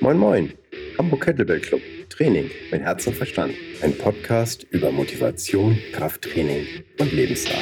Moin Moin, Hamburg Kettlebell Club, Training mit Herz und Verstand. Ein Podcast über Motivation, Krafttraining und Lebensart.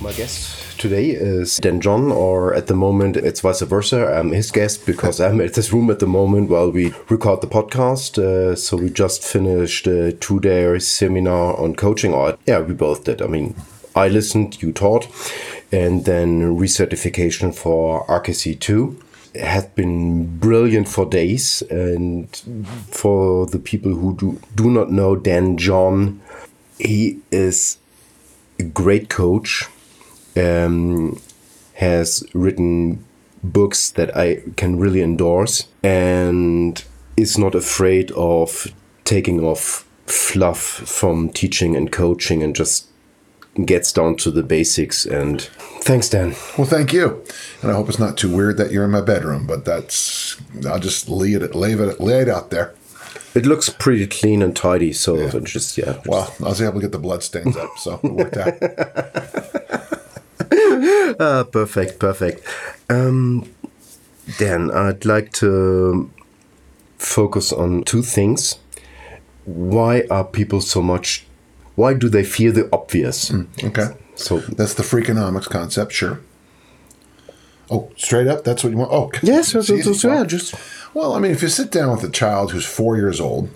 My guest today is Dan John, or at the moment it's vice versa. I'm his guest because I'm at this room at the moment while we record the podcast. Uh, so we just finished a two-day seminar on coaching. Or yeah, we both did. I mean, I listened, you taught, and then recertification for RKC two had been brilliant for days. And for the people who do, do not know Dan John, he is a great coach um, has written books that I can really endorse and is not afraid of taking off fluff from teaching and coaching and just gets down to the basics. And thanks dan. Well thank you. And i hope it's not too weird that you're in my bedroom but that's i'll just lay it lay it lay it out there. It looks pretty clean and tidy so yeah. just yeah. Well i was able to get the blood stains up so it worked out ah, perfect, perfect. Um, Dan, I'd like to focus on two things. Why are people so much? Why do they fear the obvious? Mm, okay, so that's the freakonomics concept, sure. Oh, straight up, that's what you want. Oh, yes, that's, that's, yeah, just. Well, I mean, if you sit down with a child who's four years old,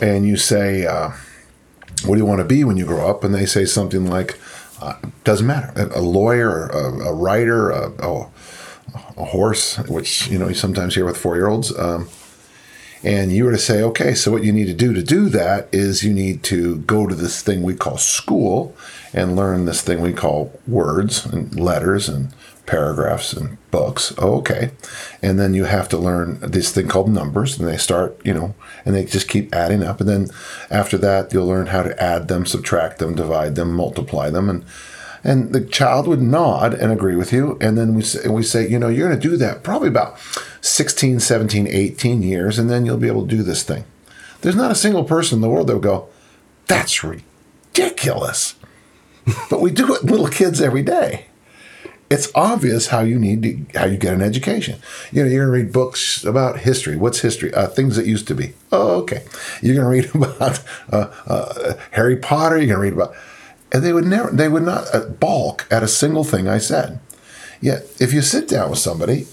and you say, uh, "What do you want to be when you grow up?" and they say something like, uh, doesn't matter. A, a lawyer, a, a writer, a, a, a, horse, which you know you sometimes hear with four year olds. Um, and you were to say, okay, so what you need to do to do that is you need to go to this thing we call school and learn this thing we call words and letters and paragraphs and books. Oh, okay. And then you have to learn this thing called numbers, and they start, you know, and they just keep adding up. And then after that, you'll learn how to add them, subtract them, divide them, multiply them. And and the child would nod and agree with you. And then we say, we say you know, you're going to do that probably about 16, 17, 18 years, and then you'll be able to do this thing. There's not a single person in the world that would go, that's ridiculous. but we do it little kids every day it's obvious how you need to how you get an education. You know, you're gonna read books about history. What's history? Uh, things that used to be. Oh, okay. You're gonna read about uh, uh, Harry Potter. You're gonna read about, and they would never, they would not uh, balk at a single thing I said. Yet, if you sit down with somebody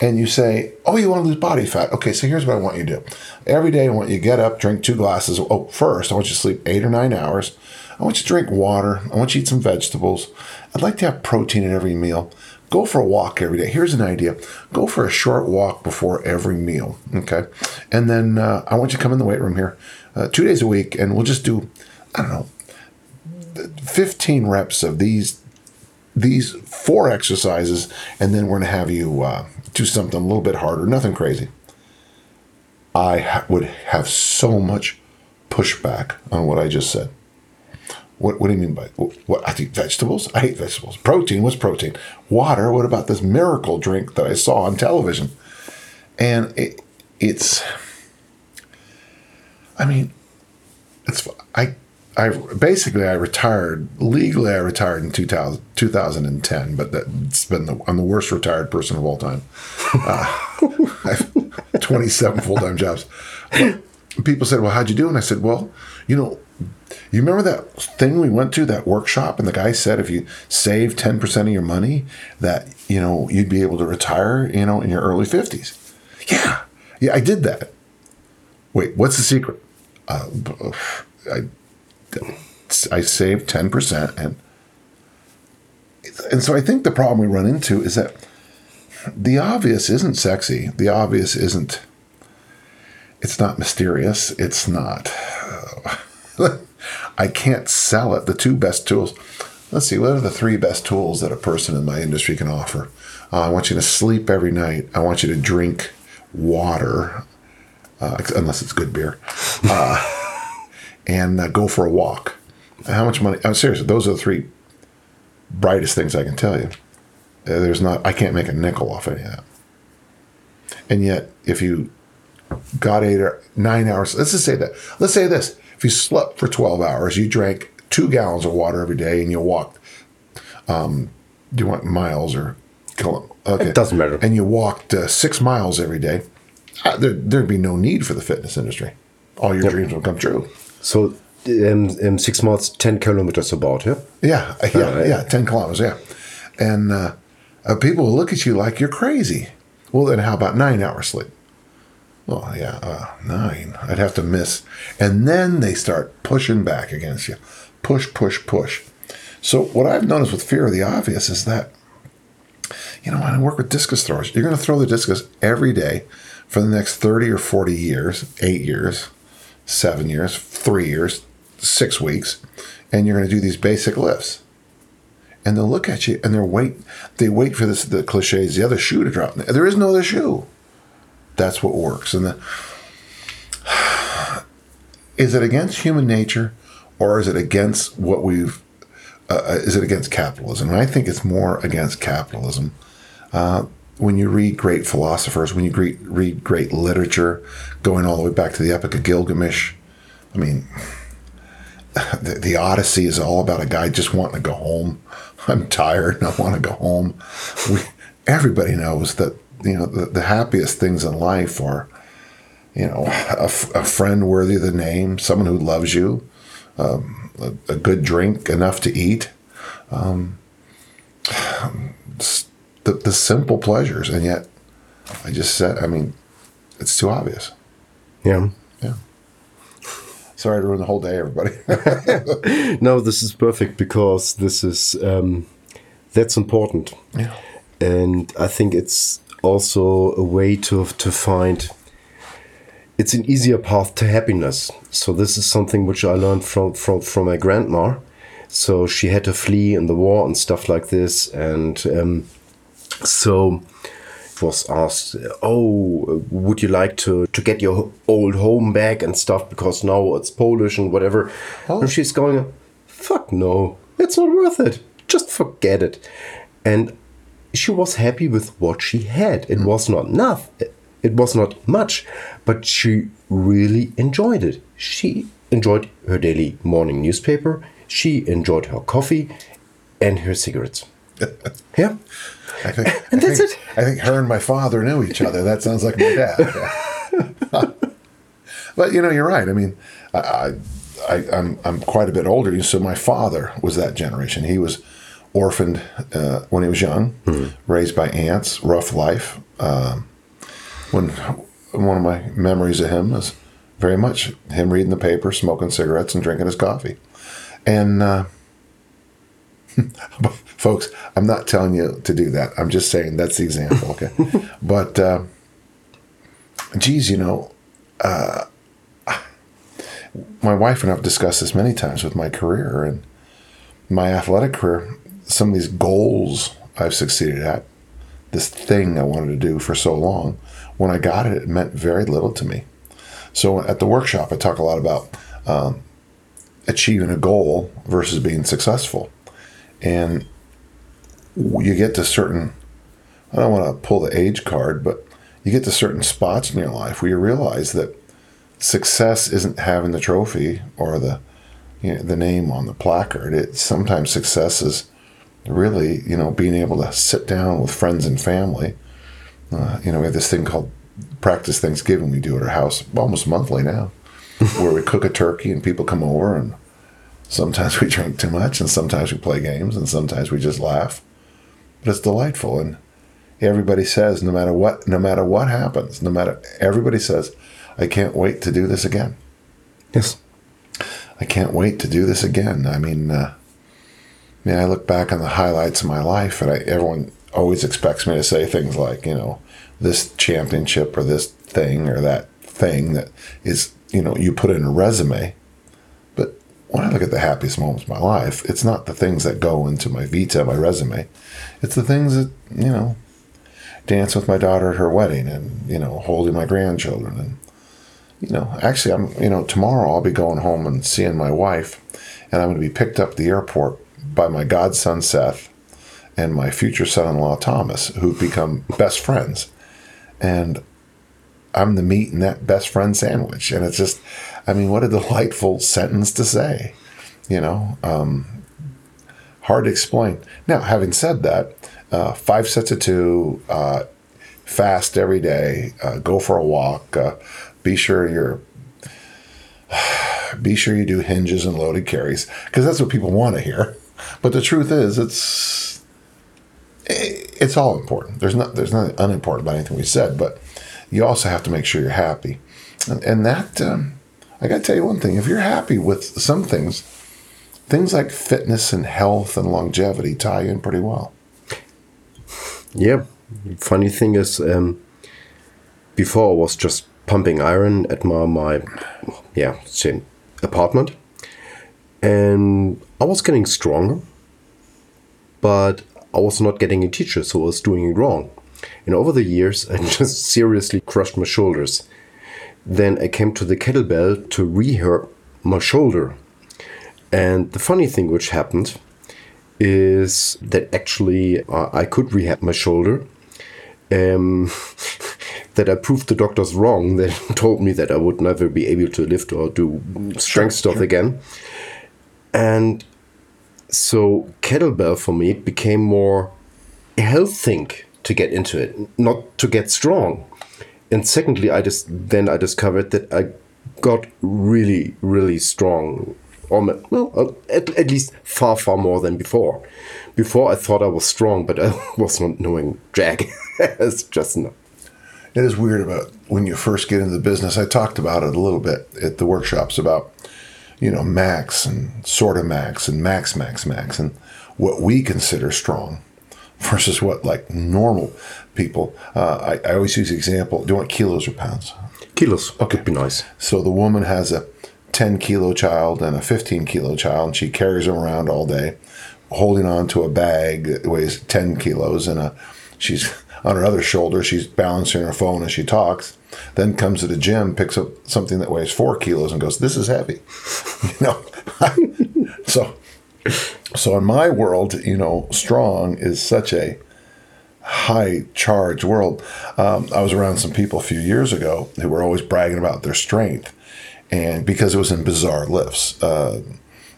and you say, "Oh, you want to lose body fat?" Okay, so here's what I want you to do. Every day, I want you to get up, drink two glasses. Oh, first, I want you to sleep eight or nine hours. I want you to drink water. I want you to eat some vegetables. I'd like to have protein at every meal. Go for a walk every day. Here's an idea go for a short walk before every meal. Okay. And then uh, I want you to come in the weight room here uh, two days a week and we'll just do, I don't know, 15 reps of these these four exercises and then we're going to have you uh, do something a little bit harder nothing crazy i ha- would have so much pushback on what i just said what, what do you mean by what? I eat vegetables. I hate vegetables. Protein. What's protein? Water. What about this miracle drink that I saw on television? And it, it's. I mean, it's I. I basically I retired legally. I retired in 2000, 2010, but that's been the I'm the worst retired person of all time. Uh, I have 27 full time jobs. But people said, "Well, how'd you do?" And I said, "Well, you know, you remember that thing we went to, that workshop, and the guy said if you save 10% of your money, that, you know, you'd be able to retire, you know, in your early 50s. Yeah. Yeah, I did that. Wait, what's the secret? Uh, I, I saved 10% and and so I think the problem we run into is that the obvious isn't sexy. The obvious isn't it's not mysterious. It's not uh, I can't sell it. The two best tools. Let's see, what are the three best tools that a person in my industry can offer? Uh, I want you to sleep every night. I want you to drink water, uh, unless it's good beer, uh, and uh, go for a walk. How much money? I'm serious. Those are the three brightest things I can tell you. Uh, there's not. I can't make a nickel off any of that. And yet, if you got eight or nine hours, let's just say that. Let's say this: if you slept for 12 hours, you drank two gallons of water every day, and you walked. Um, do you want miles or? kilo- Okay. It doesn't matter. And you walked uh, six miles every day. Uh, there, there'd be no need for the fitness industry. All your dreams will come true. So um, um, six months, ten kilometers about. Yeah. Yeah, uh, yeah, right. yeah. Ten kilometers. Yeah, and uh, uh, people will look at you like you're crazy. Well, then how about nine hours sleep? Well, yeah, uh, nine. I'd have to miss, and then they start pushing back against you, push, push, push. So what I've noticed with fear of the obvious is that, you know, when I work with discus throwers, you're going to throw the discus every day for the next thirty or forty years, eight years, seven years, three years, six weeks, and you're going to do these basic lifts. And they'll look at you and they're wait. They wait for this. The cliches, the other shoe to drop. There is no other shoe. That's what works. And the, is it against human nature, or is it against what we've? Uh, is it against capitalism? And I think it's more against capitalism. Uh, when you read great philosophers, when you read, read great literature, going all the way back to the Epic of Gilgamesh, I mean, the, the Odyssey is all about a guy just wanting to go home. I'm tired and I want to go home. We, everybody knows that you know the, the happiest things in life are, you know, a, f- a friend worthy of the name, someone who loves you, um, a, a good drink, enough to eat, um, the the simple pleasures, and yet I just said, I mean, it's too obvious. Yeah. Yeah. Sorry to ruin the whole day, everybody. No, this is perfect because this is um, that's important. yeah. and I think it's also a way to to find it's an easier path to happiness. So this is something which I learned from from from my grandma. So she had to flee in the war and stuff like this, and um, so was asked, "Oh, would you like to to get your old home back and stuff because now it's Polish and whatever?" And she's going, "Fuck no, it's not worth it. Just forget it." And she was happy with what she had. It was not enough. It was not much, but she really enjoyed it. She enjoyed her daily morning newspaper. She enjoyed her coffee and her cigarettes. yeah. I think, And I that's think, it. I think her and my father knew each other. That sounds like my dad. but you know, you're right. I mean, I, I, I, I'm I'm quite a bit older, so my father was that generation. He was orphaned uh, when he was young, raised by aunts, rough life. Um, when one of my memories of him is very much him reading the paper, smoking cigarettes, and drinking his coffee. And uh, folks, I'm not telling you to do that. I'm just saying that's the example. Okay, but uh, geez, you know, uh, my wife and I've discussed this many times with my career and my athletic career. Some of these goals I've succeeded at, this thing I wanted to do for so long, when I got it, it meant very little to me. So at the workshop, I talk a lot about um, achieving a goal versus being successful. And you get to certain, I don't want to pull the age card, but you get to certain spots in your life where you realize that success isn't having the trophy or the, you know, the name on the placard. It sometimes success is really, you know, being able to sit down with friends and family. Uh, you know, we have this thing called practice Thanksgiving we do at our house almost monthly now, where we cook a turkey and people come over and sometimes we drink too much and sometimes we play games and sometimes we just laugh. But it's delightful and everybody says no matter what no matter what happens, no matter everybody says, I can't wait to do this again. Yes. I can't wait to do this again. I mean, uh, mean, I look back on the highlights of my life, and I, everyone always expects me to say things like, you know, this championship or this thing or that thing that is, you know, you put in a resume. But when I look at the happiest moments of my life, it's not the things that go into my vita, my resume. It's the things that, you know, dance with my daughter at her wedding and, you know, holding my grandchildren and, you know, actually, I'm, you know, tomorrow I'll be going home and seeing my wife, and I'm going to be picked up at the airport by my godson Seth and my future son-in-law Thomas, who've become best friends. And I'm the meat in that best friend sandwich. And it's just, I mean, what a delightful sentence to say, you know? Um, hard to explain. Now, having said that, uh, five sets of two, uh, fast every day, uh, go for a walk, uh, be sure you're be sure you do hinges and loaded carries because that's what people want to hear. But the truth is, it's it's all important. There's not there's nothing unimportant about anything we said, but you also have to make sure you're happy, and, and that um, I got to tell you one thing: if you're happy with some things, things like fitness and health and longevity tie in pretty well. Yeah, funny thing is, um, before I was just pumping iron at my my yeah apartment, and I was getting stronger, but I was not getting a teacher, so I was doing it wrong. And over the years, I just seriously crushed my shoulders. Then I came to the kettlebell to rehab my shoulder. And the funny thing which happened is that actually uh, I could rehab my shoulder. Um, that I proved the doctors wrong. They told me that I would never be able to lift or do strength stuff sure. again. And so kettlebell for me became more a health thing to get into it, not to get strong. And secondly, I just then I discovered that I got really, really strong. Or well, uh, at, at least far, far more than before. Before I thought I was strong, but I was not knowing jack. it's just not. It is weird about when you first get into the business. I talked about it a little bit at the workshops about you know, max and sort of max and max, max, max, and what we consider strong versus what like normal people. Uh, I, I always use the example. Do you want kilos or pounds? Kilos. Okay. Could be nice. So the woman has a 10 kilo child and a 15 kilo child, and she carries them around all day, holding on to a bag that weighs 10 kilos, and a, she's on her other shoulder, she's balancing her phone as she talks then comes to the gym, picks up something that weighs four kilos, and goes, "This is heavy," you know. so, so in my world, you know, strong is such a high charge world. Um, I was around some people a few years ago who were always bragging about their strength, and because it was in bizarre lifts. Uh,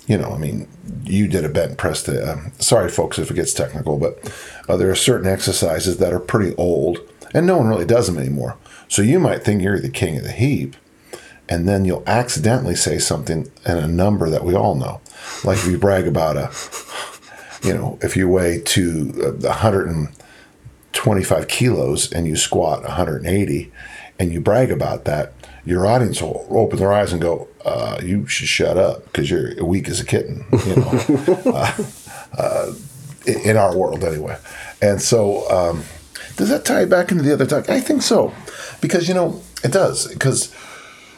you know, I mean, you did a bent press. To, uh, sorry, folks, if it gets technical, but uh, there are certain exercises that are pretty old, and no one really does them anymore. So you might think you're the king of the heap, and then you'll accidentally say something and a number that we all know. Like if you brag about a, you know, if you weigh to uh, 125 kilos and you squat 180, and you brag about that, your audience will open their eyes and go, uh, "You should shut up because you're weak as a kitten." You know, uh, uh, in our world anyway. And so, um, does that tie back into the other talk? I think so because you know it does because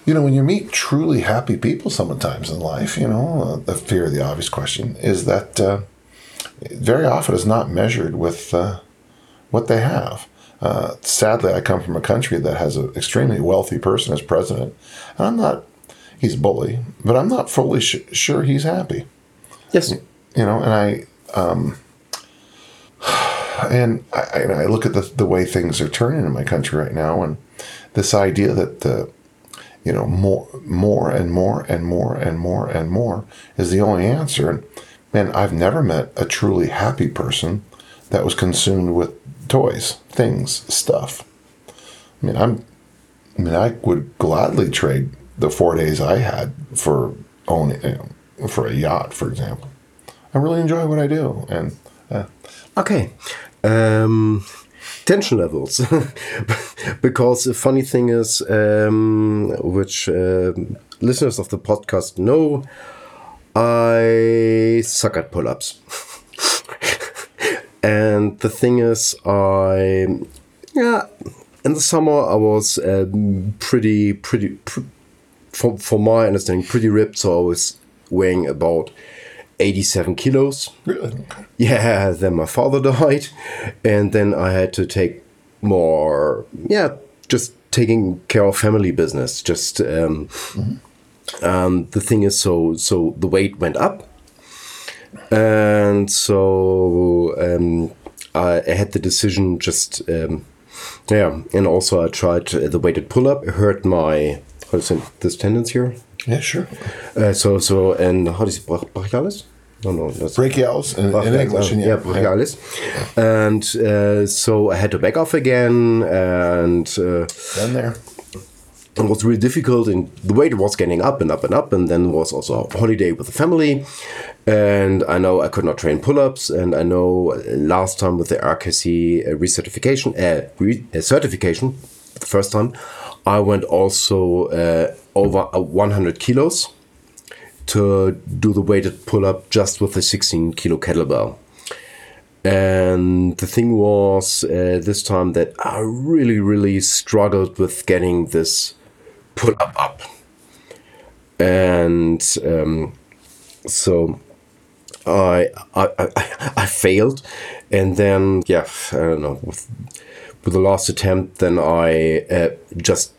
you know when you meet truly happy people sometimes in life you know uh, the fear of the obvious question is that uh, very often is not measured with uh, what they have uh, sadly i come from a country that has an extremely wealthy person as president. And i'm not he's a bully but i'm not fully sh- sure he's happy. Yes. You know and i um, and I, and I look at the, the way things are turning in my country right now, and this idea that the you know more more and more and more and more and more is the only answer. And man, I've never met a truly happy person that was consumed with toys, things, stuff. I mean, I'm I mean, I would gladly trade the four days I had for owning for a yacht, for example. I really enjoy what I do, and uh, okay. Um, tension levels because the funny thing is um, which uh, listeners of the podcast know i suck at pull-ups and the thing is i yeah in the summer i was um, pretty pretty pr for, for my understanding pretty ripped so i was weighing about 87 kilos. Really? Yeah, then my father died. And then I had to take more, yeah, just taking care of family business. Just, um, mm-hmm. um, the thing is, so, so the weight went up. And so um, I, had the decision just um, Yeah, and also I tried uh, the weighted pull up. It hurt my how do you say this tendons here. Yeah, sure. Uh, so so and how do you say brachialis? No, no, that's Brachialis in, in English. uh, yeah, brachialis. And uh, so I had to back off again, and uh, Been there. It was really difficult. And the weight was getting up and up and up, and then was also a holiday with the family. And I know I could not train pull-ups, and I know last time with the RKC uh, recertification, uh, re- uh, certification, the first time, I went also uh, over uh, 100 kilos to do the weighted pull-up just with the 16 kilo kettlebell. And the thing was uh, this time that I really, really struggled with getting this pull up up. And um, so I, I, I, failed. And then, yeah, I don't know, with, with the last attempt, then I uh, just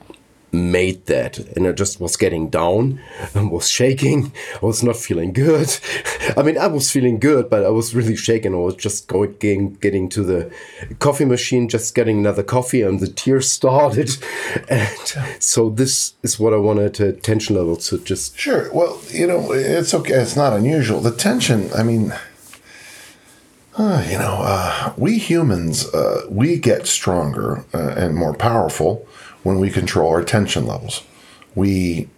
made that and I just was getting down and was shaking. I was not feeling good. I mean, I was feeling good, but I was really shaken. I was just going, getting, to the coffee machine, just getting another coffee, and the tears started. And so, this is what I wanted to tension level to just. Sure. Well, you know, it's okay. It's not unusual. The tension, I mean, uh, you know, uh, we humans, uh, we get stronger uh, and more powerful when we control our tension levels. We,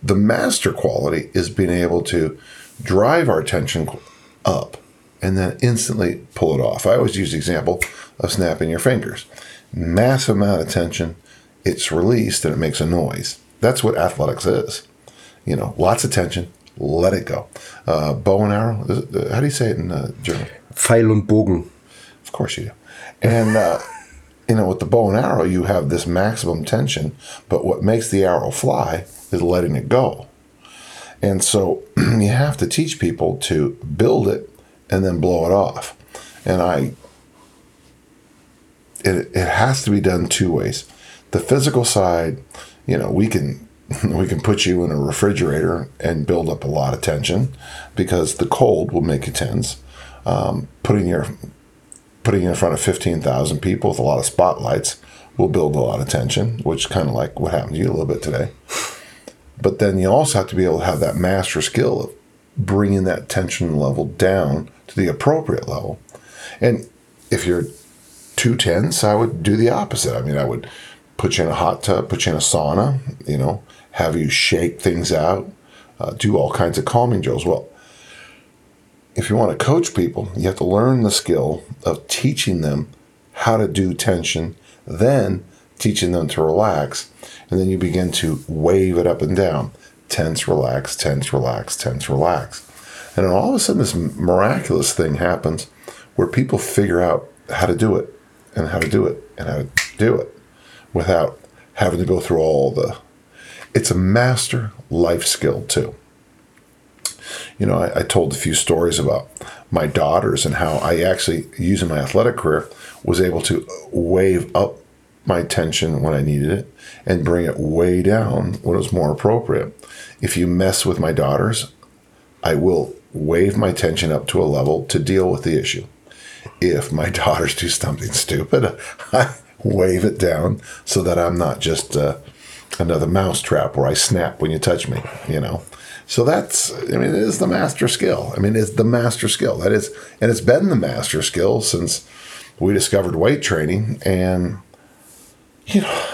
the master quality is being able to drive our tension up and then instantly pull it off. I always use the example of snapping your fingers. Massive amount of tension, it's released and it makes a noise. That's what athletics is. You know, lots of tension, let it go. Uh, bow and arrow, uh, how do you say it in uh, German? Pfeil und Bogen. Of course you do. And, uh, you know, with the bow and arrow, you have this maximum tension, but what makes the arrow fly is letting it go. And so you have to teach people to build it and then blow it off. And I, it, it has to be done two ways. The physical side, you know, we can we can put you in a refrigerator and build up a lot of tension because the cold will make you tense. Um, putting your putting in front of 15,000 people with a lot of spotlights will build a lot of tension, which kind of like what happened to you a little bit today. But then you also have to be able to have that master skill of bringing that tension level down to the appropriate level. And if you're too tense, I would do the opposite. I mean, I would put you in a hot tub, put you in a sauna, you know, have you shake things out, uh, do all kinds of calming drills. Well, if you want to coach people, you have to learn the skill of teaching them how to do tension, then teaching them to relax, and then you begin to wave it up and down. Tense, relax, tense, relax, tense, relax. And then all of a sudden, this miraculous thing happens where people figure out how to do it and how to do it and how to do it without having to go through all the. It's a master life skill, too you know, I, I, told a few stories about my daughters and how I actually, using my athletic career, was able to wave up my tension when I needed it and bring it way down when it was more appropriate. If you mess with my daughters, I will wave my tension up to a level to deal with the issue. If my daughters do something stupid, I wave it down so that I'm not just uh, another mousetrap where I snap when you touch me, you know. So that's, I mean, it is the master skill. I mean, it's the master skill. That is, and it's been the master skill since we discovered weight training. And, you know,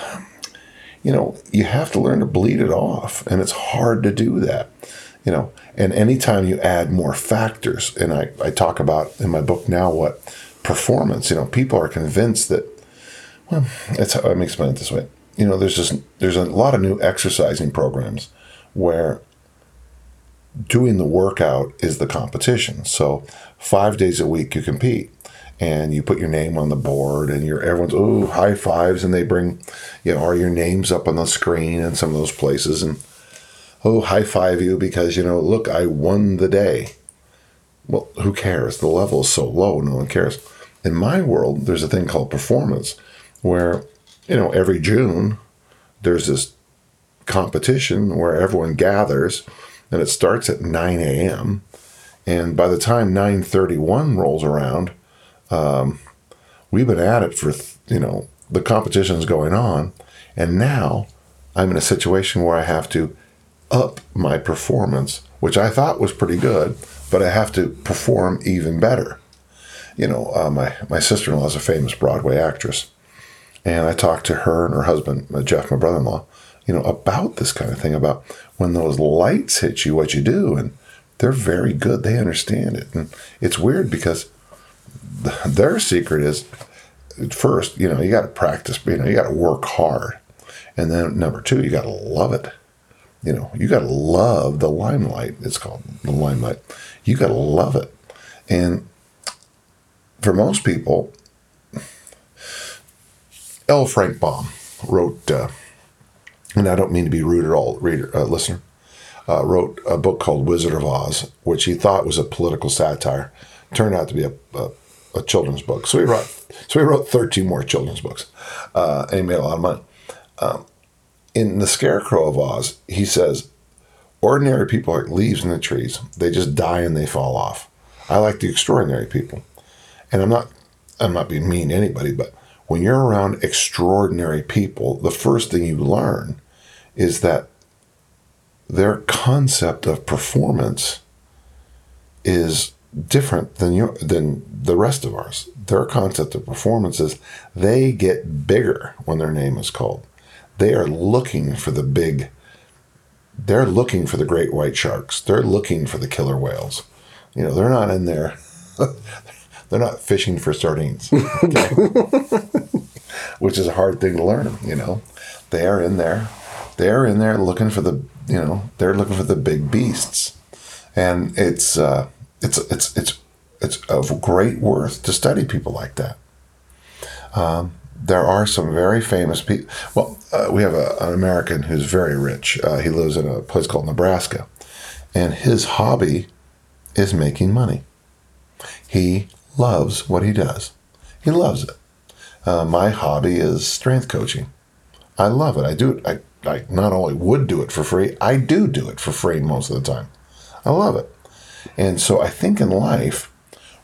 you know, you have to learn to bleed it off. And it's hard to do that, you know. And anytime you add more factors, and I, I talk about in my book now what performance, you know, people are convinced that, well, that's how let me explain it this way. You know, there's just, there's a lot of new exercising programs where doing the workout is the competition. So five days a week you compete and you put your name on the board and you're everyone's oh high fives and they bring you know are your names up on the screen in some of those places and oh high five you because you know look I won the day. Well, who cares? The level is so low, no one cares. In my world, there's a thing called performance where you know every June there's this competition where everyone gathers and it starts at 9 a.m. And by the time 9:31 rolls around, um, We've been at it for, you know, the competition's going on. And now I'm in a situation where I have to up my performance, which I thought was pretty good, but I have to perform even better. You know, uh, my, my sister in law is a famous Broadway actress. And I talked to her and her husband, uh, Jeff, my brother in law, you know, about this kind of thing, about when those lights hit you, what you do. And they're very good. They understand it. And it's weird because their secret is first, you know, you got to practice, you know, you got to work hard. And then number two, you got to love it. You know, you got to love the limelight. It's called the limelight. You got to love it. And for most people, L. Frank Baum wrote, uh, and I don't mean to be rude at all, reader, uh, listener, uh, wrote a book called Wizard of Oz, which he thought was a political satire. Turned out to be a, a, a children's book. So he wrote, so he wrote 13 more children's books, uh, and he made a lot of money. Um, in The Scarecrow of Oz, he says, ordinary people are leaves in the trees. They just die and they fall off. I like the extraordinary people. And I'm not I'm not being mean to anybody, but when you're around extraordinary people, the first thing you learn is that their concept of performance is different than your than the rest of ours. Their concept of performance is they get bigger when their name is called. They are looking for the big they're looking for the great white sharks. They're looking for the killer whales. You know, they're not in there they're not fishing for sardines. Okay? Which is a hard thing to learn, you know. They are in there. They're in there looking for the, you know, they're looking for the big beasts. And it's uh it's it's it's it's of great worth to study people like that. Um, there are some very famous people. Well, uh, we have a, an American who's very rich. Uh, he lives in a place called Nebraska, and his hobby is making money. He loves what he does. He loves it. Uh, my hobby is strength coaching. I love it. I do it. I, I not only would do it for free, I do do it for free most of the time. I love it. And so I think in life,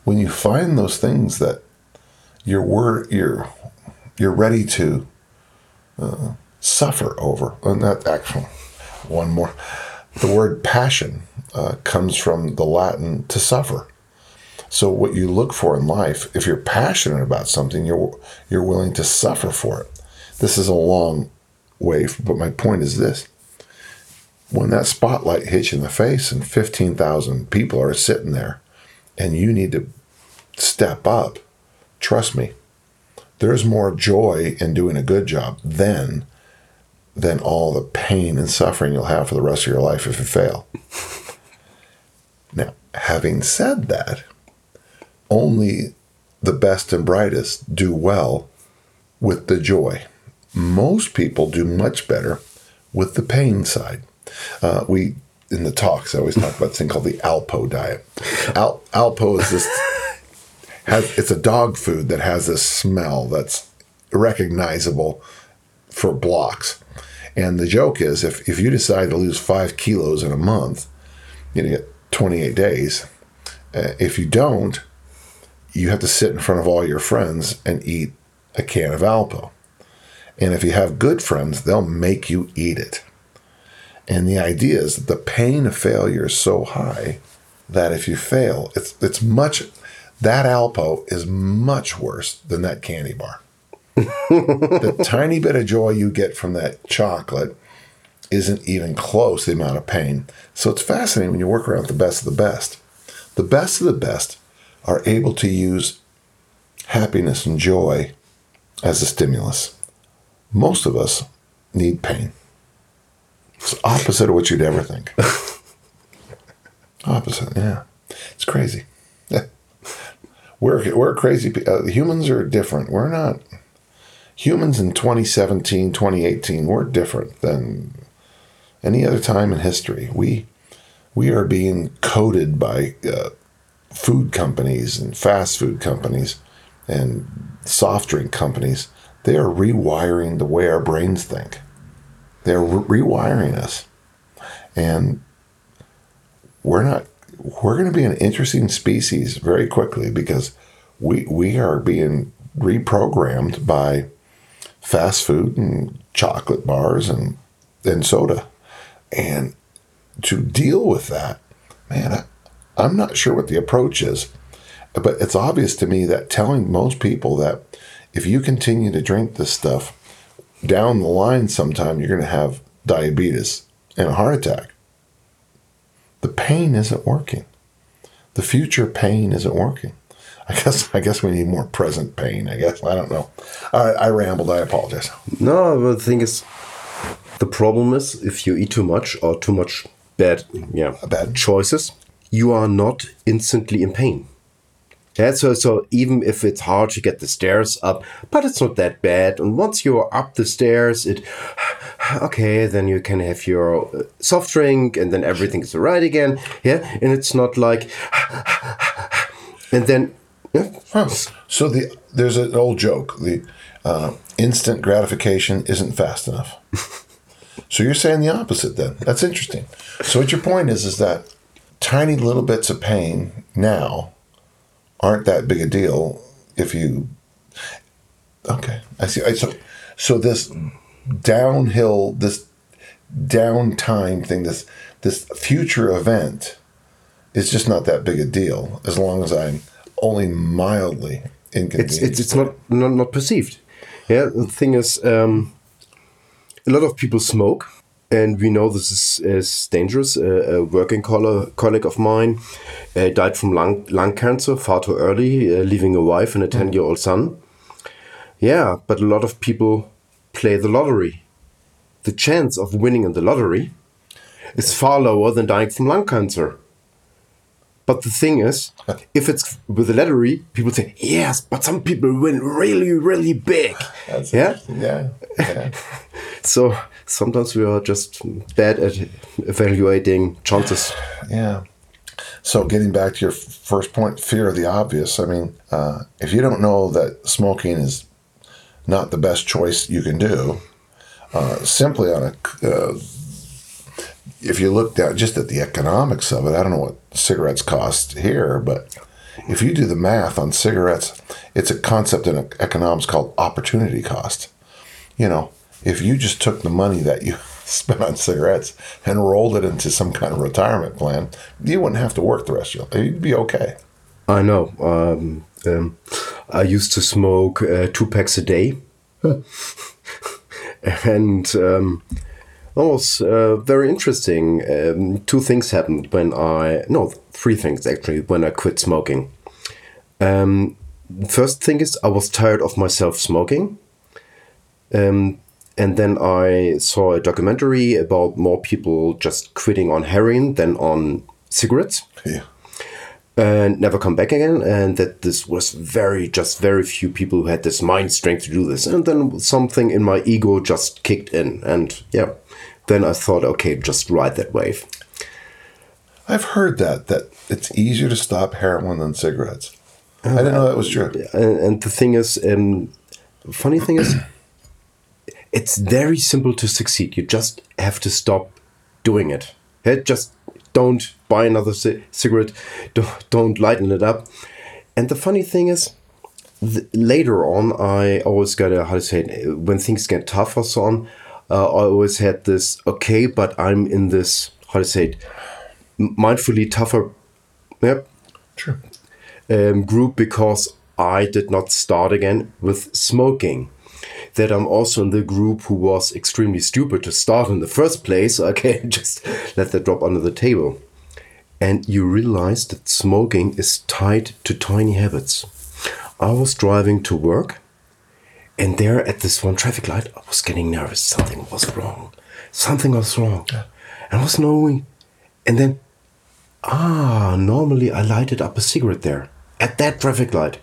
when you find those things that you're wor- you're you're ready to uh, suffer over, and that actually one more, the word passion uh, comes from the Latin to suffer. So what you look for in life, if you're passionate about something, you're you're willing to suffer for it. This is a long but my point is this: when that spotlight hits you in the face and fifteen thousand people are sitting there, and you need to step up, trust me, there's more joy in doing a good job then than all the pain and suffering you'll have for the rest of your life if you fail. now, having said that only the best and brightest do well with the joy. Most people do much better with the pain side. Uh, we in the talks I always talk about this thing called the Alpo diet. Al, Alpo is this has it's a dog food that has this smell that's recognizable for blocks. And the joke is if, if you decide to lose five kilos in a month, you get 28 days. Uh, if you don't, you have to sit in front of all your friends and eat a can of Alpo. And if you have good friends, they'll make you eat it. And the idea is that the pain of failure is so high that if you fail, it's it's much that Alpo is much worse than that candy bar. the tiny bit of joy you get from that chocolate isn't even close to the amount of pain. So it's fascinating when you work around with the best of the best. The best of the best are able to use happiness and joy as a stimulus. Most of us need pain. It's opposite of what you'd ever think. opposite, yeah. It's crazy. we're we're crazy. Uh, humans are different. We're not humans in 2017, 2018. We're different than any other time in history. We we are being coded by uh, food companies and fast food companies and soft drink companies, they are rewiring the way our brains think. They're re- rewiring us. And we're not we're going to be an interesting species very quickly because we we are being reprogrammed by fast food and chocolate bars and and soda, and to deal with that, man, I, I'm not sure what the approach is, but it's obvious to me that telling most people that if you continue to drink this stuff, down the line sometime you're going to have diabetes and a heart attack. The pain isn't working. The future pain isn't working. I guess I guess we need more present pain. I guess I don't know. Right, I rambled. I apologize. No, but the thing is, the problem is if you eat too much or too much bad, yeah, Bad. choices, you are not instantly in pain. Yeah, so so even if it's hard to get the stairs up, but it's not that bad. And once you're up the stairs, it okay, then you can have your uh, soft drink, and then everything's alright again. Yeah, and it's not like, and then yeah, Huh. So the there's an old joke: the uh, instant gratification isn't fast enough. so you're saying the opposite then? That's interesting. So what your point is is that tiny little bits of pain now aren't that big a deal if you. Okay, I see. I, so so this downhill, this downtime thing, this this future event is just not that big a deal as long as I'm only mildly it's inconvenienced. it's it's not not, not perceived. Yeah, the thing is, um, a lot of people smoke, and we know this is, is dangerous. Uh, a working coll- colleague of mine uh, died from lung lung cancer far too early, uh, leaving a wife and a ten year old son. Yeah, but a lot of people play the lottery. The chance of winning in the lottery is far lower than dying from lung cancer. But the thing is, if it's with the lottery, people say yes, but some people win really, really big. That's yeah. yeah, yeah. So sometimes we are just bad at evaluating chances. Yeah. So getting back to your first point, fear of the obvious. I mean, uh, if you don't know that smoking is not the best choice you can do, uh, simply on a, uh, if you look down just at the economics of it, I don't know what cigarettes cost here, but if you do the math on cigarettes, it's a concept in economics called opportunity cost. You know, if you just took the money that you spent on cigarettes and rolled it into some kind of retirement plan, you wouldn't have to work the rest of your life. You'd be okay. I know. Um, um, I used to smoke uh, two packs a day, and um, that was uh, very interesting. Um, two things happened when I no three things actually when I quit smoking. Um, first thing is I was tired of myself smoking. Um, and then I saw a documentary about more people just quitting on heroin than on cigarettes Yeah. and never come back again. And that this was very, just very few people who had this mind strength to do this. And then something in my ego just kicked in. And yeah, then I thought, okay, just ride that wave. I've heard that that it's easier to stop heroin than cigarettes. I didn't know that was true. And, and the thing is, um, funny thing is, it's very simple to succeed. You just have to stop doing it. Just don't buy another ci- cigarette. Don't, lighten it up. And the funny thing is, th- later on, I always got a how to say it, when things get tough or so on. Uh, I always had this okay, but I'm in this how to say it, mindfully tougher. Yep, True. um, group because I did not start again with smoking. That I'm also in the group who was extremely stupid to start in the first place. Okay, just let that drop under the table. And you realize that smoking is tied to tiny habits. I was driving to work, and there at this one traffic light, I was getting nervous. Something was wrong. Something was wrong. And I was knowing. And then Ah, normally I lighted up a cigarette there at that traffic light.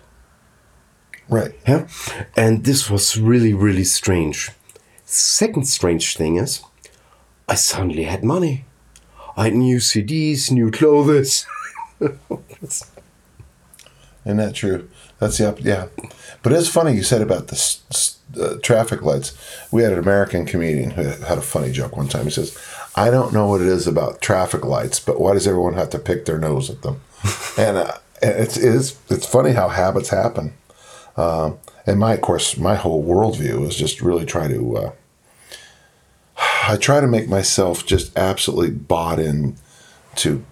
Right. Yeah. And this was really, really strange. Second strange thing is, I suddenly had money. I had new CDs, new clothes. Isn't that true? That's the up. Yeah, but it's funny you said about the uh, traffic lights. We had an American comedian who had a funny joke one time. He says, "I don't know what it is about traffic lights, but why does everyone have to pick their nose at them?" and uh, it's it is it's funny how habits happen. Um, and my, of course, my whole worldview is just really try to. Uh, I try to make myself just absolutely bought in to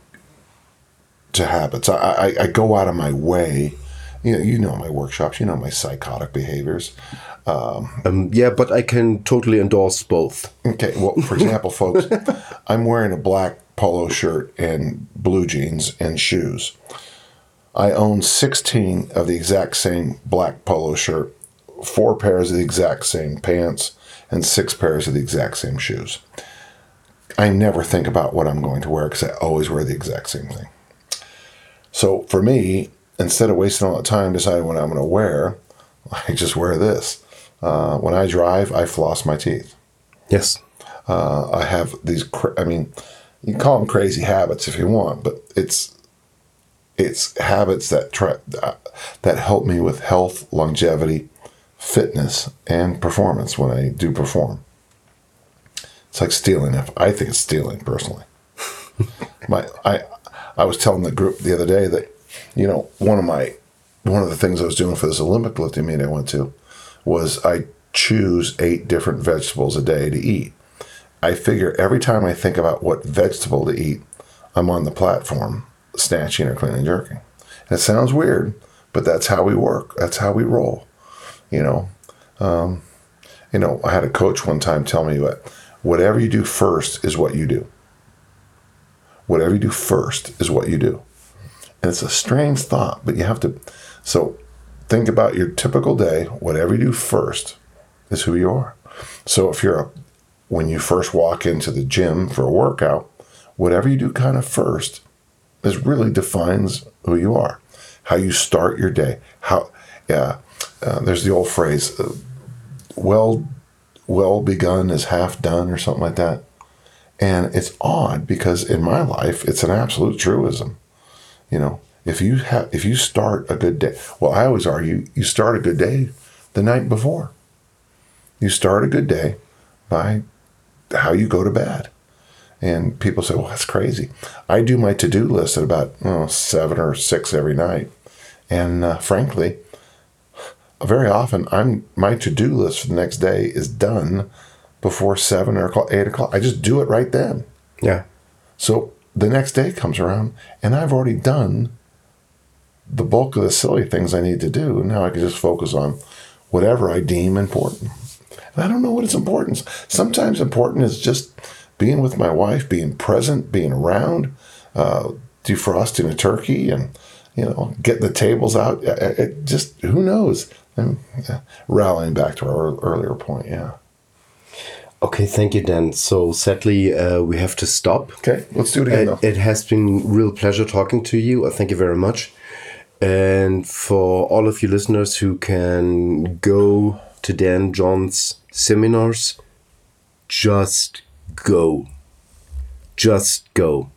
to habits. I, I, I go out of my way. You know, you know my workshops. You know my psychotic behaviors. Um, yeah, but I can totally endorse both. Okay. Well, for example, folks, I'm wearing a black polo shirt and blue jeans and shoes. I own 16 of the exact same black polo shirt, four pairs of the exact same pants, and six pairs of the exact same shoes. I never think about what I'm going to wear because I always wear the exact same thing. So for me, instead of wasting all that time deciding what I'm going to wear, I just wear this. Uh, when I drive, I floss my teeth. Yes. Uh, I have these. Cra- I mean, you can call them crazy habits if you want, but it's it's habits that try that help me with health, longevity, fitness, and performance when I do perform. It's like stealing. If I think it's stealing personally. my I I was telling the group the other day that you know one of my one of the things I was doing for this Olympic lifting meet I went to was I choose eight different vegetables a day to eat. I figure every time I think about what vegetable to eat, I'm on the platform snatching or clean and jerking. It sounds weird, but that's how we work. That's how we roll. You know, um, you know. I had a coach one time tell me that whatever you do first is what you do. Whatever you do first is what you do. And it's a strange thought, but you have to. So think about your typical day. Whatever you do first is who you are. So if you're a, when you first walk into the gym for a workout, whatever you do kind of first is really defines who you are. How you start your day. How, yeah. Uh, there's the old phrase, uh, well, well begun is half done, or something like that. And it's odd because in my life, it's an absolute truism. You know, if you have if you start a good day well i always argue you start a good day the night before you start a good day by how you go to bed and people say well that's crazy i do my to-do list at about oh, seven or six every night and uh, frankly very often i'm my to-do list for the next day is done before seven or eight o'clock i just do it right then yeah so the next day comes around and i've already done the bulk of the silly things I need to do. Now I can just focus on whatever I deem important. And I don't know what is important. Sometimes important is just being with my wife, being present, being around, uh, defrosting a turkey, and you know, getting the tables out. It, it just who knows? And yeah, rallying back to our earlier point, yeah. Okay, thank you, Dan. So sadly, uh, we have to stop. Okay, let's do it again. It, it has been real pleasure talking to you. Thank you very much. And for all of you listeners who can go to Dan John's seminars, just go. Just go.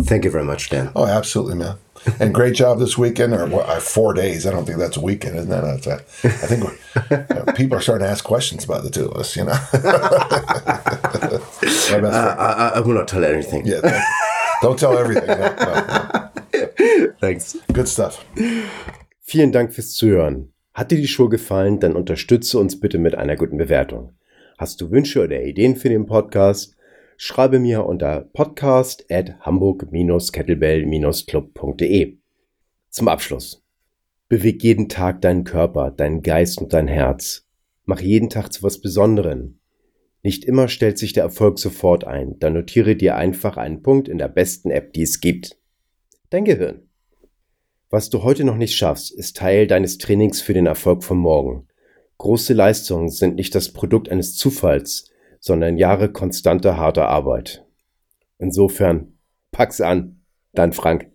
Thank you very much, Dan. Oh, absolutely, man. And great job this weekend, or what, uh, four days. I don't think that's a weekend, isn't that? That's a, I think uh, people are starting to ask questions about the two of us, you know. uh, I, I, will not tell anything. Yeah, don't tell everything. No, no. Thanks. Good stuff. Vielen Dank fürs Zuhören. Hat dir die Show gefallen, dann unterstütze uns bitte mit einer guten Bewertung. Hast du Wünsche oder Ideen für den Podcast? Schreibe mir unter podcast at hamburg-kettlebell-club.de. Zum Abschluss. Beweg jeden Tag deinen Körper, deinen Geist und dein Herz. Mach jeden Tag zu was Besonderem. Nicht immer stellt sich der Erfolg sofort ein, dann notiere dir einfach einen Punkt in der besten App, die es gibt. Dein Gehirn. Was du heute noch nicht schaffst, ist Teil deines Trainings für den Erfolg von morgen. Große Leistungen sind nicht das Produkt eines Zufalls, sondern Jahre konstanter harter Arbeit. Insofern, pack's an, dein Frank.